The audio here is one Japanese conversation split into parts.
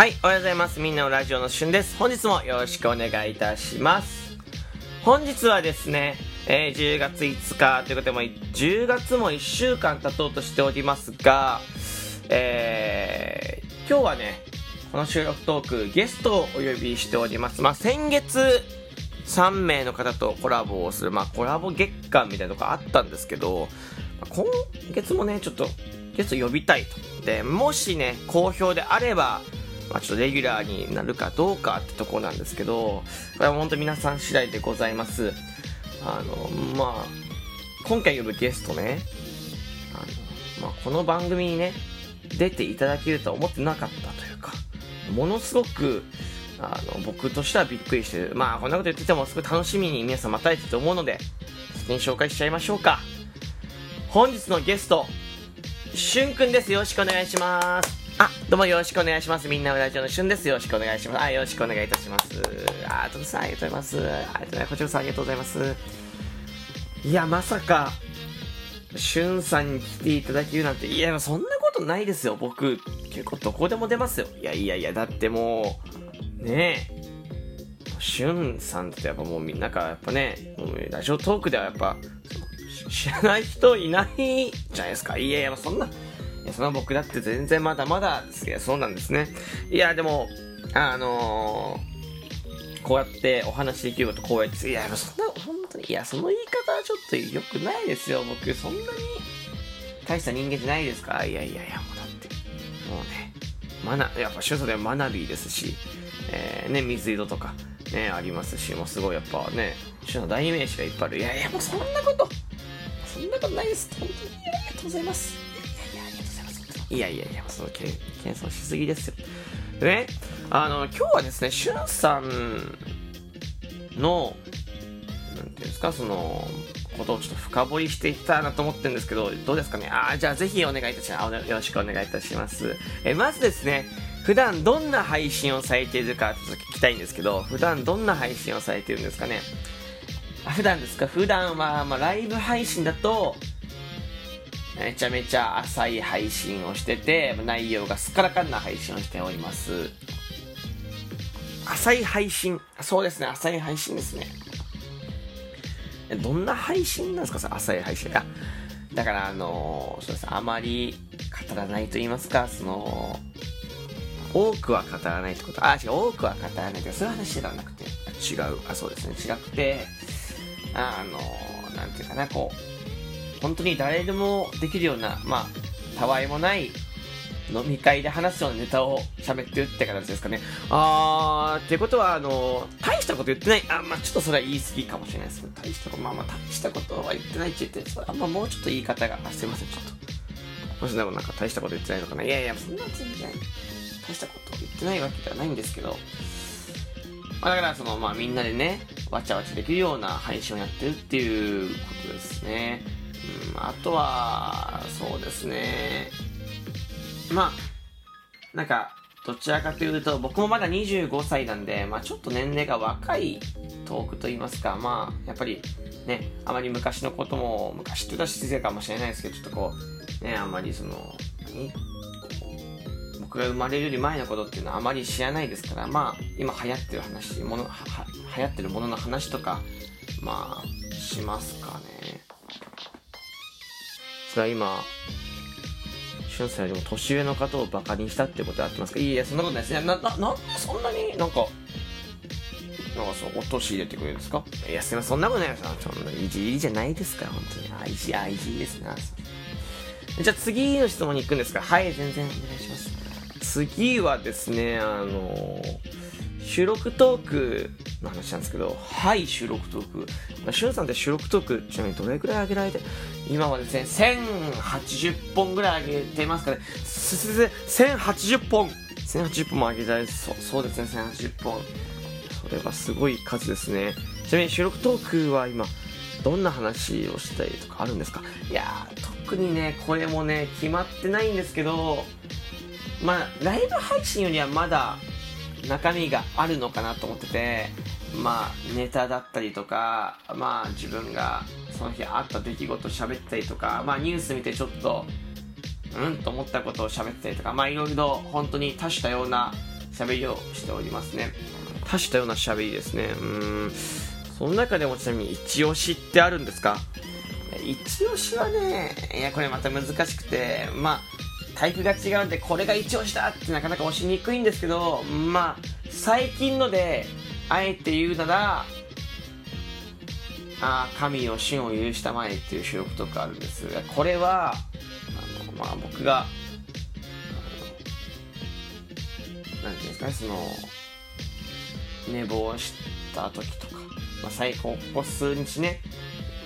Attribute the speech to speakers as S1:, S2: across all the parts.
S1: はい、おはようございます。みんなのラジオのしゅんです。本日もよろしくお願いいたします。本日はですね、えー10月5日ということで、も10月も1週間経とうとしておりますが、えー今日はね、この収録トーク、ゲストをお呼びしております。まあ、先月、3名の方とコラボをする、まあ、コラボ月間みたいなとこあったんですけど、まあ今月もね、ちょっとゲスト呼びたいと。で、もしね、好評であれば、まあ、ちょっとレギュラーになるかどうかってとこなんですけど、これは本当皆さん次第でございます。あの、まあ、今回呼ぶゲストね、あの、まあ、この番組にね、出ていただけるとは思ってなかったというか、ものすごく、あの、僕としてはびっくりしてる。まあ、こんなこと言っててもすごい楽しみに皆さん待たれてると思うので、先に紹介しちゃいましょうか。本日のゲスト、しゅんくんです。よろしくお願いします。あ、どうもよろしくお願いします。みんなのラジオのしゅんです。よろしくお願いします。あ、よろしくお願いいたします。あ、トムさんありがとうございます。ありがとうございます。こちらこそありがとうございます。いや、まさか、しゅんさんに来ていただけるなんて、いや、そんなことないですよ。僕、結構どこでも出ますよ。いやいやいや、だってもう、ねえ、しゅんさんってやっぱもうみんなから、やっぱね、ラジオトークではやっぱ、知らない人いないじゃないですか。いやいや、そんな、いや、そんな僕だって全然まだまだですけど、そうなんですね。いや、でも、あのーこうやってお話できることこうやって、いや、そんな、本当に、いや、その言い方はちょっと良くないですよ。僕、そんなに大した人間じゃないですか。いやいやいや、もうだって、もうね、マナ、やっぱ主訴でマナビーですし、えー、ね、水色とか、ね、ありますし、もうすごいやっぱね、主の代名詞がいっぱいある。いやいや、もうそんなこと、そんなことないです。本当に、ありがとうございます。い。やいやいや、その、け謙遜しすぎですよ。でね、あの、今日はですね、しゅんさんの、なんていうんですか、その、ことをちょっと深掘りしていきたいなと思ってるんですけど、どうですかね？あーじゃあぜひお願いいたします。よろしくお願いいたします。え、まずですね、普段どんな配信をされているかちょっと聞きたいんですけど、普段どんな配信をされているんですかね？普段ですか？普段は、まあ、ライブ配信だと、めちゃめちゃ浅い配信をしてて、内容がすっからかんな配信をしております。浅い配信？そうですね、浅い配信ですね。どんな配信なんですか？そ浅い配信が。だから、あのそうです。あまり語らないと言いますか、その、多くは語らないってこと？あ、違う、多くは語らないってそういう話ではなくて、違う。あ、そうですね、違くて、あのなんていうかな、こう、本当に誰でもできるような、まあ、たわいもない飲み会で話すようなネタを喋ってるって形ですかね。あー、ってことは、あの大したこと言ってない。あ、まあちょっとそれは言い過ぎかもしれないですけど、大したこと、まあまあ大したことは言ってないって言って、それあんまもうちょっと言い方が、あ、すいません、ちょっと。もしでもなんか大したこと言ってないのかな。いやいや、そんな全然大したこと言ってないわけではないんですけど、まあだからその、まあみんなでね、わちゃわちゃできるような配信をやってるっていうことですね。うん、あとは、そうですね。まあ、なんか、どちらかというと、僕もまだ25歳なんで、まあちょっと年齢が若いトークと言いますか、まあ、やっぱりね、あまり昔のことも、昔って言ったら失礼かもしれないですけど、ちょっとこう、ね、あんまりその、何僕が生まれるより前のことっていうのはあまり知らないですから、まあ、今流行ってる話、もの、は、は流行ってるものの話とか、まあ、しますかね。それは今、しゅんさんよりも年上の方をバカにしたってことであってますか？いやいや、そんなことないですね。な、な、なんでそんなになんか、なんかそう、お年入れてくれるんですか？いや、すいません、そんなことないですよ。そんな、いじりじゃないですから、本当に。あ、いじ、あ、いじりですな。じゃあ次の質問に行くんですか？はい、全然お願いします。次はですね、あの収録トークの話なんですけど、はい、収録トーク。まあ、しゅんさんって収録トーク、ちなみにどれぐらい上げられて、今はですね、1080本ぐらい上げてますかね。すすす、1080本 !1080 本も上げられて、そう、そうですね、1080本。それはすごい数ですね。ちなみに収録トークは今、どんな話をしたりとかあるんですか？いやー、特にね、これもね、決まってないんですけど、まあ、ライブ配信よりはまだ中身があるのかなと思ってて、まあ、ネタだったりとか、まあ、自分がその日あった出来事喋ったりとか、まあ、ニュース見てちょっと、うんと思ったことを喋ったりとか、まあ、いろいろ本当に多種多様な喋りをしておりますね。多種多様な喋りですね。うん。その中でもちなみに一押しってあるんですか？一押しはねいやこれまた難しくてまあタイプが違うんでこれが一押しだってなかなか押しにくいんですけどまあ最近のであえて言うならあ神の旬を許したまえっていう収録とかあるんです。がこれはあの、まあ、僕が何ていうんですかねその寝坊した時とか、まあ、最高ここ数日ね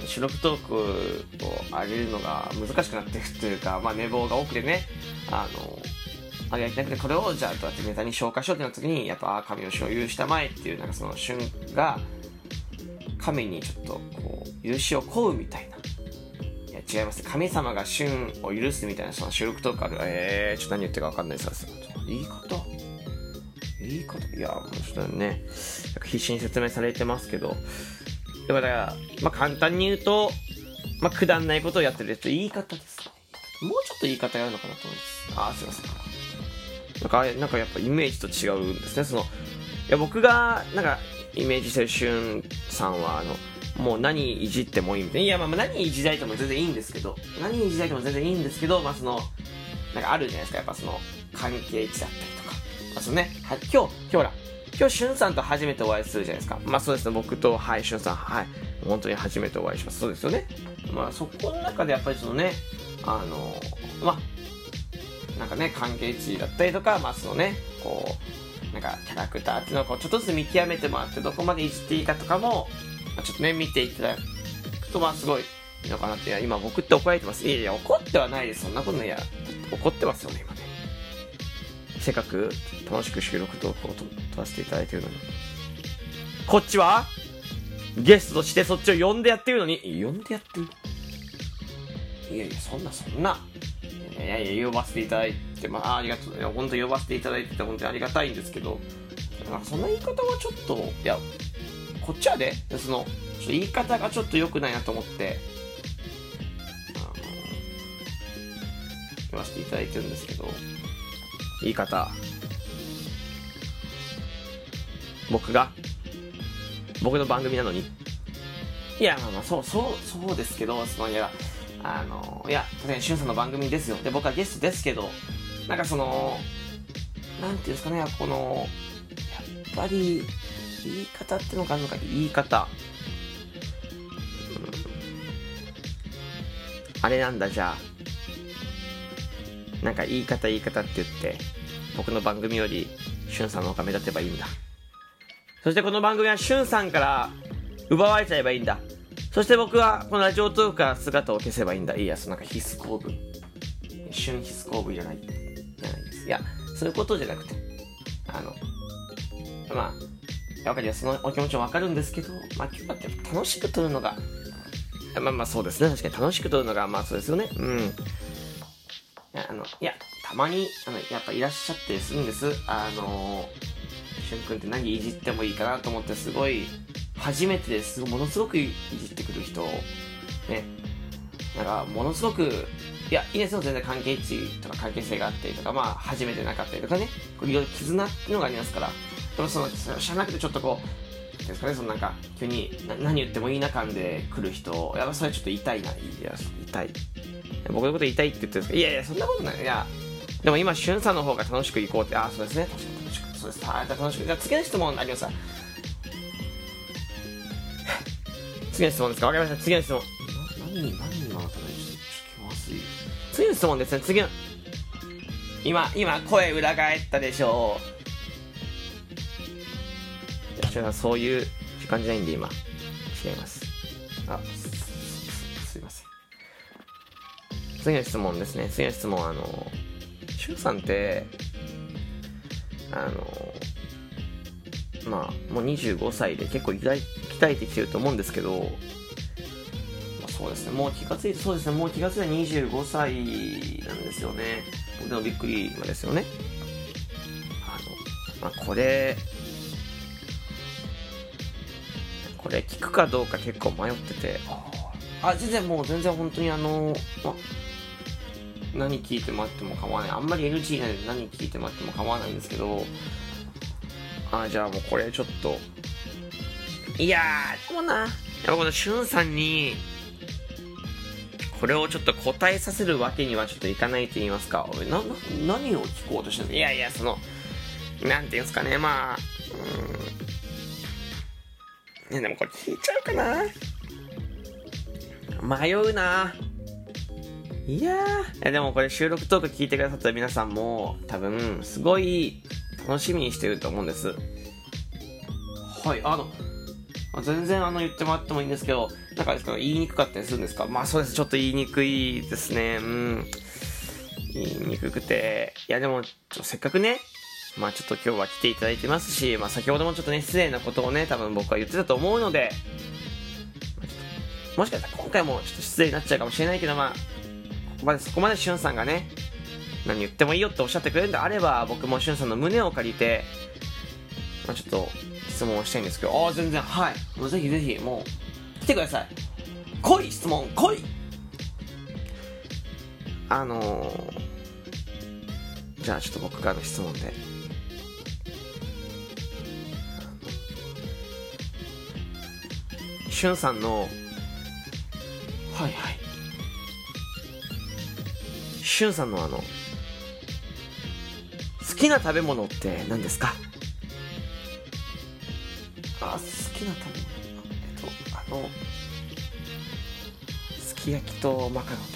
S1: 収録トークを上げるのが難しくなっていくというか、まあ、寝坊が多くてねあのあれやりなくてこれをじゃあどうやってネタに消化しようってなった時にやっぱ神を所有したまえっていうなんかその旬が神にちょっとこう許しを請うみたいないや違います神様が旬を許すみたいなその収録トークあるえー、ちょっと何言ってるか分かんないです言い方？言い方？いやもうちょっとね必死に説明されてますけどだから、まあ、簡単に言うと、まあ、くだんないことをやってると言い方ですね。もうちょっと言い方があるのかなと思います。ああ、すいません。なんか、なんかやっぱイメージと違うんですね。その、いや、僕が、なんか、イメージしてるしゅんさんは、あの、もう何いじってもいいみたいな。いや、まあ、何いじられても全然いいんですけど、何いじられても全然いいんですけど、まあ、その、なんかあるじゃないですか。やっぱその、関係値だったりとか。まあ、そのね、は今日、今日ほら、今日、しゅんさんと初めてお会いするじゃないですか。まあそうですね、僕と、はい、しゅんさん、はい、本当に初めてお会いします。そうですよね。まあそこの中でやっぱりそのね、あの、まあ、なんかね、関係値だったりとか、まあそのね、こう、なんかキャラクターっていうのをこうちょっとずつ見極めてもらって、どこまでいじっていいかとかも、まあ、ちょっとね、見ていただくと、まあすごいいいのかなって。今僕って怒られてます。いやいや、怒ってはないです。そんなことないや。怒ってますよね、今ね。せっかく楽しく収録投稿を撮らせていただいてるのに。こっちは？ゲストとしてそっちを呼んでやってるのに、呼んでやってる？いやいや、そんなそんな。いやいや、呼ばせていただいて、まあ、ありがとう。いや、本当呼ばせていただいてて、本当にありがたいんですけど、なんかそんな言い方はちょっと、いや、こっちはね、その、言い方がちょっと良くないなと思って、言わせていただいてるんですけど、言い方。僕が？僕の番組なのに？いやまあまあそうそうそうですけどそのいやあのいや確かにしゅんさんの番組ですよで僕はゲストですけどなんかそのなんていうんですかねこのやっぱり言い方ってのがあるのか言い方、あれなんだじゃあなんか言い方言い方って言って、僕の番組より、しゅんさんの方が目立てばいいんだ。そしてこの番組はしゅんさんから奪われちゃえばいいんだ。そして僕はこのラジオトークから姿を消せばいいんだ。いいや、そのなんか必須公文。旬必須公文じゃない。じゃないです。いや、そういうことじゃなくて、あの、まあ、わかります。そのお気持ちもわかるんですけど、まあ今日はって楽しく撮るのが、まあまあそうですね。確かに楽しく撮るのが、まあそうですよね。うん。あの、いや、たまに、あの、やっぱいらっしゃってするんです。あのしゅんくんって何いじってもいいかなと思って、すごい、初めてですものすごくいじってくる人、ね。なんか、ものすごく、いや、いいですよ、全然関係値とか関係性があったりとか、まあ、初めてなかったりとかね、いろいろ絆っていうのがありますから、でもその、知らなくてちょっとこう、ですかね、そのなんか、急に何言ってもいいな感で来る人、やっぱそれちょっと痛いな、いや、痛い。僕のこと言いって言ってるんですけど、いやいや、そんなことない。いや、でも今、しゅんさんの方が楽しく行こうって、あ、そうですね。確かに楽しく。そうです。はい、楽しく。じゃあ次の質問あります次の質問ですか？わかりました。次の質問。何、何今のあたりちょっとまずい。次の質問ですね。次の。今、今、声裏返ったでしょう。いや、そういう時間じゃないんで、今。違います。あ、すいません次の質問ですね。次の質問、あの、しゅうさんって、あの、まあ、もう25歳で結構意外鍛えてきてると思うんですけど、まあ、そうですね、もう気がついて、そうですね、もう気がついて25歳なんですよね。でもびっくりですよね。あの、まあ、これ、これ聞くかどうか結構迷ってて、あ、全然もう全然本当にあの、ま何聞いてもらっても構わない。あんまり NG ないので何聞いてもらっても構わないんですけど、あじゃあもうこれちょっといやーでもな。やっぱこのしゅんさんにこれをちょっと答えさせるわけにはちょっといかないと言いますか。なな何を聞こうとしてるの？いやいやそのなんていうんですかね。まあうん。でもこれ聞いちゃうかな。迷うな。いやー。でもこれ収録トーク聞いてくださった皆さんも多分すごい楽しみにしてると思うんです。はいあの全然あの言ってもらってもいいんですけどなんかですか言いにくかったりするんですか？まあそうですちょっと言いにくいですね。うん。言いにくくて。いやでもせっかくねまあちょっと今日は来ていただいてますし、まあ先ほどもちょっとね、失礼なことをね、多分僕は言ってたと思うので、もしかしたら今回もちょっと失礼になっちゃうかもしれないけど、まあ、ここまでそこまでしゅんさんがね、何言ってもいいよっておっしゃってくれるんであれば、僕もしゅんさんの胸を借りて、まあちょっと質問をしたいんですけど、ああ、全然、はい。もうぜひぜひ、もう、来てください。来い質問来いあのー、じゃあちょっと僕からの質問で。しゅんさんの、はいはい。しゅんさんのあの、好きな食べ物って何ですか？きな食べ物えっと、あの、すき焼きとマカロン。